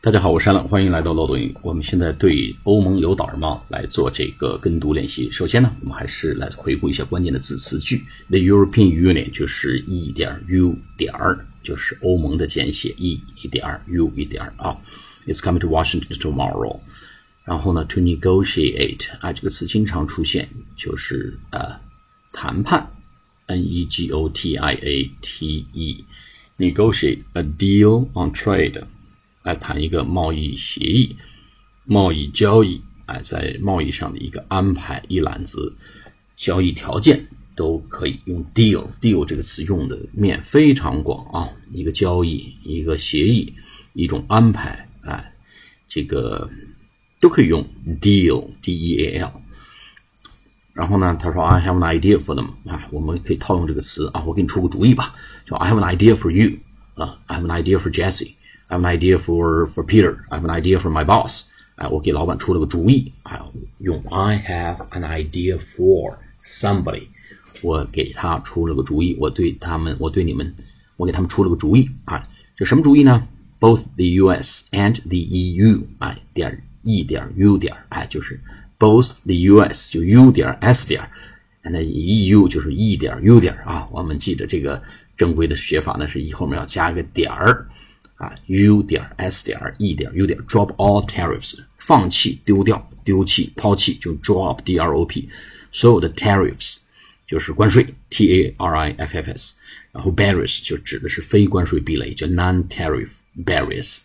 大家好，我是山冷，欢迎来到漏斗英语。我们现在对欧盟有导儿吗？来做这个跟读练习。首先呢，我们还是来回顾一下关键的字词句。The European Union 就是 E 点 U 点儿，就是欧盟的简写，E 一点 U 一点儿啊。It's coming to Washington tomorrow。然后呢，to negotiate 啊，这个词经常出现，就是呃谈判，N E G O T I A T E，negotiate a deal on trade。来谈一个贸易协议、贸易交易，哎，在贸易上的一个安排，一揽子交易条件都可以用 deal。deal 这个词用的面非常广啊，一个交易、一个协议、一种安排，哎，这个都可以用 deal，D-E-A-L。然后呢，他说 I have an idea for them，啊，我们可以套用这个词啊，我给你出个主意吧，叫 I have an idea for you，啊，I have an idea for Jesse。I have an idea for for Peter. I have an idea for my boss. 哎，我给老板出了个主意，哎，用 I have an idea for somebody，我给他出了个主意，我对他们，我对你们，我给他们出了个主意，啊，这什么主意呢？Both the U.S. and the EU，哎，点 E 点 U 点，哎，就是 both the U.S. 就 U 点 S 点，那 EU 就是 E 点 U 点啊。我们记得这个正规的学法呢，是 E 后面要加个点儿。 啊，U 点 S 点 E 点 U 点，drop all tariffs，放弃、丢掉、丢弃、抛弃，就 drop，D R O P，所有的 tariffs 就是关税，T A R I F F S，然后 barriers 就指的是非关税壁垒，叫 non-tariff barriers，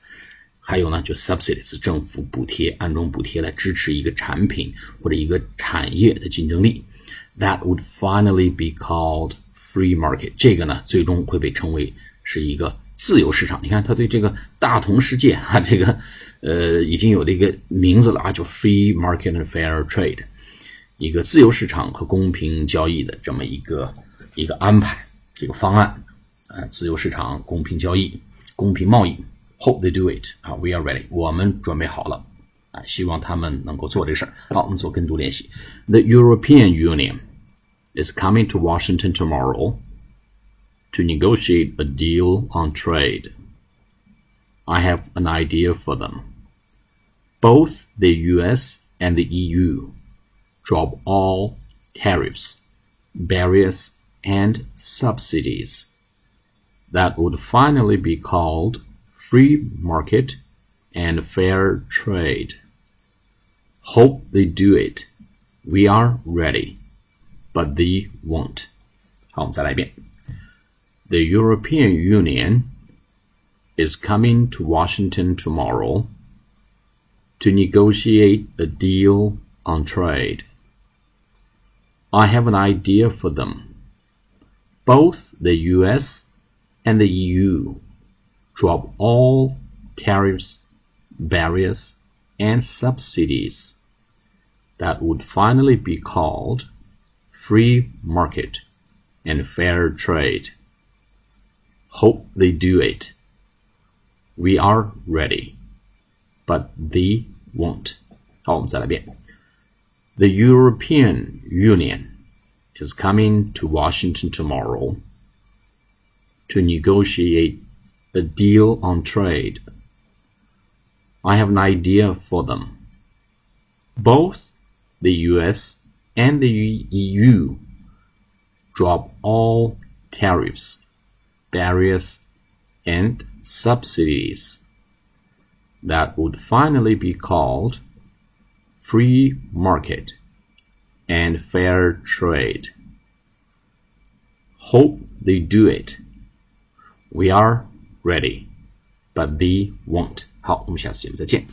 还有呢，就 subsidies，政府补贴、暗中补贴来支持一个产品或者一个产业的竞争力，that would finally be called free market，这个呢，最终会被称为是一个。自由市场，你看他对这个大同世界啊，这个呃已经有了一个名字了啊，叫 Free Market and Fair Trade，一个自由市场和公平交易的这么一个一个安排，这个方案啊，自由市场、公平交易、公平贸易。Hope they do it 啊，We are ready，我们准备好了啊，希望他们能够做这事儿。好，我们做跟读练习。The European Union is coming to Washington tomorrow. to negotiate a deal on trade. I have an idea for them. Both the US and the EU drop all tariffs, barriers, and subsidies. That would finally be called free market and fair trade. Hope they do it. We are ready, but they won't. 好，我们再来一遍。 The European Union is coming to Washington tomorrow to negotiate a deal on trade. I have an idea for them. Both the US and the EU drop all tariffs, barriers, and subsidies that would finally be called free market and fair trade. Hope they do it. We are ready, but they won't. 好，我们再来一遍。The European Union is coming to Washington tomorrow to negotiate a deal on trade. I have an idea for them. Both the US and the EU drop all tariffs barriers, and subsidies that would finally be called free market and fair trade. Hope they do it. We are ready, but they won't. 好，我们下次节目再见。